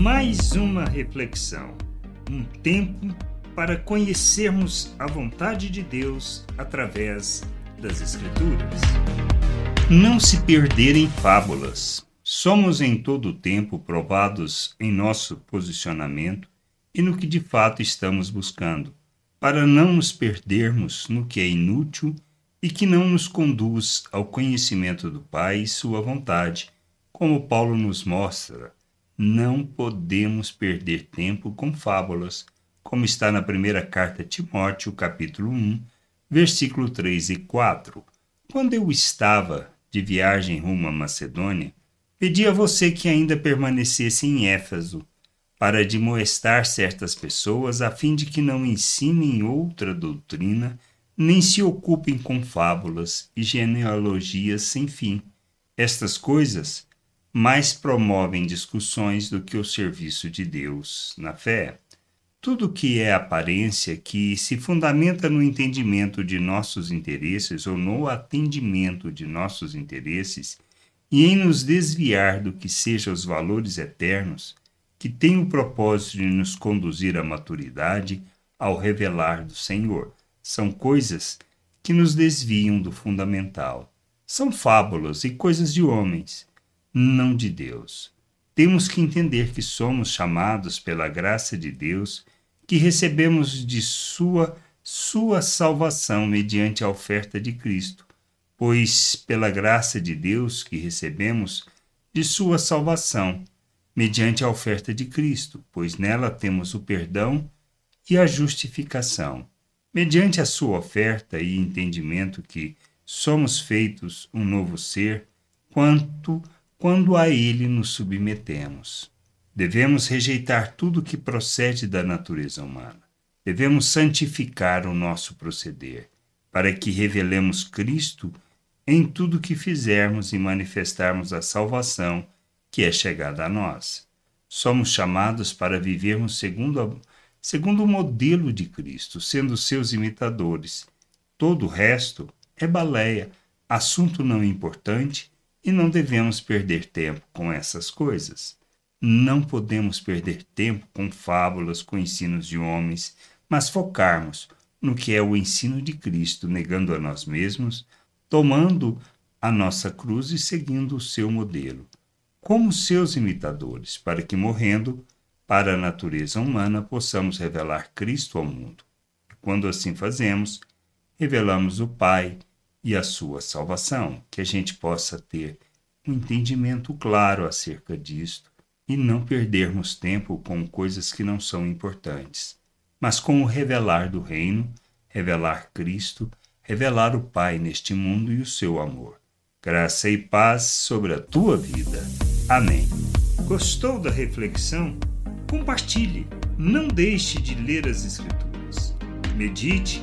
Mais uma reflexão, um tempo para conhecermos a vontade de Deus através das Escrituras. Não se perder em fábulas. Somos em todo o tempo provados em nosso posicionamento e no que de fato estamos buscando, para não nos perdermos no que é inútil e que não nos conduz ao conhecimento do Pai e sua vontade, como Paulo nos mostra. Não podemos perder tempo com fábulas, como está na primeira carta a Timóteo, capítulo 1, versículo 3 e 4. Quando eu estava de viagem rumo à Macedônia, pedi a você que ainda permanecesse em Éfeso, para admoestar certas pessoas a fim de que não ensinem outra doutrina nem se ocupem com fábulas e genealogias sem fim. Estas coisas mais promovem discussões do que o serviço de Deus na fé. Tudo que é aparência que se fundamenta no entendimento de nossos interesses ou no atendimento de nossos interesses e em nos desviar do que seja os valores eternos, que tem o propósito de nos conduzir à maturidade ao revelar do Senhor são coisas que nos desviam do fundamental. São fábulas e coisas de homens, não de Deus. Temos que entender que somos chamados pela graça de Deus, que recebemos de sua sua salvação mediante a oferta de Cristo, pois pela graça de Deus que recebemos de sua salvação mediante a oferta de Cristo, pois nela temos o perdão e a justificação mediante a sua oferta e entendimento que somos feitos um novo ser, quanto quando a ele nos submetemos. Devemos rejeitar tudo que procede da natureza humana. Devemos santificar o nosso proceder, para que revelemos Cristo em tudo que fizermos e manifestarmos a salvação que é chegada a nós. Somos chamados para vivermos segundo a segundo o modelo de Cristo, sendo seus imitadores. Todo o resto é baleia, assunto não importante e não devemos perder tempo com essas coisas. Não podemos perder tempo com fábulas, com ensinos de homens, mas focarmos no que é o ensino de Cristo, negando a nós mesmos, tomando a nossa cruz e seguindo o seu modelo, como seus imitadores, para que morrendo para a natureza humana possamos revelar Cristo ao mundo. Quando assim fazemos, revelamos o Pai e a sua salvação, que a gente possa ter um entendimento claro acerca disto e não perdermos tempo com coisas que não são importantes, mas com o revelar do reino, revelar Cristo, revelar o Pai neste mundo e o seu amor. Graça e paz sobre a tua vida. Amém. Gostou da reflexão? Compartilhe, não deixe de ler as Escrituras. Medite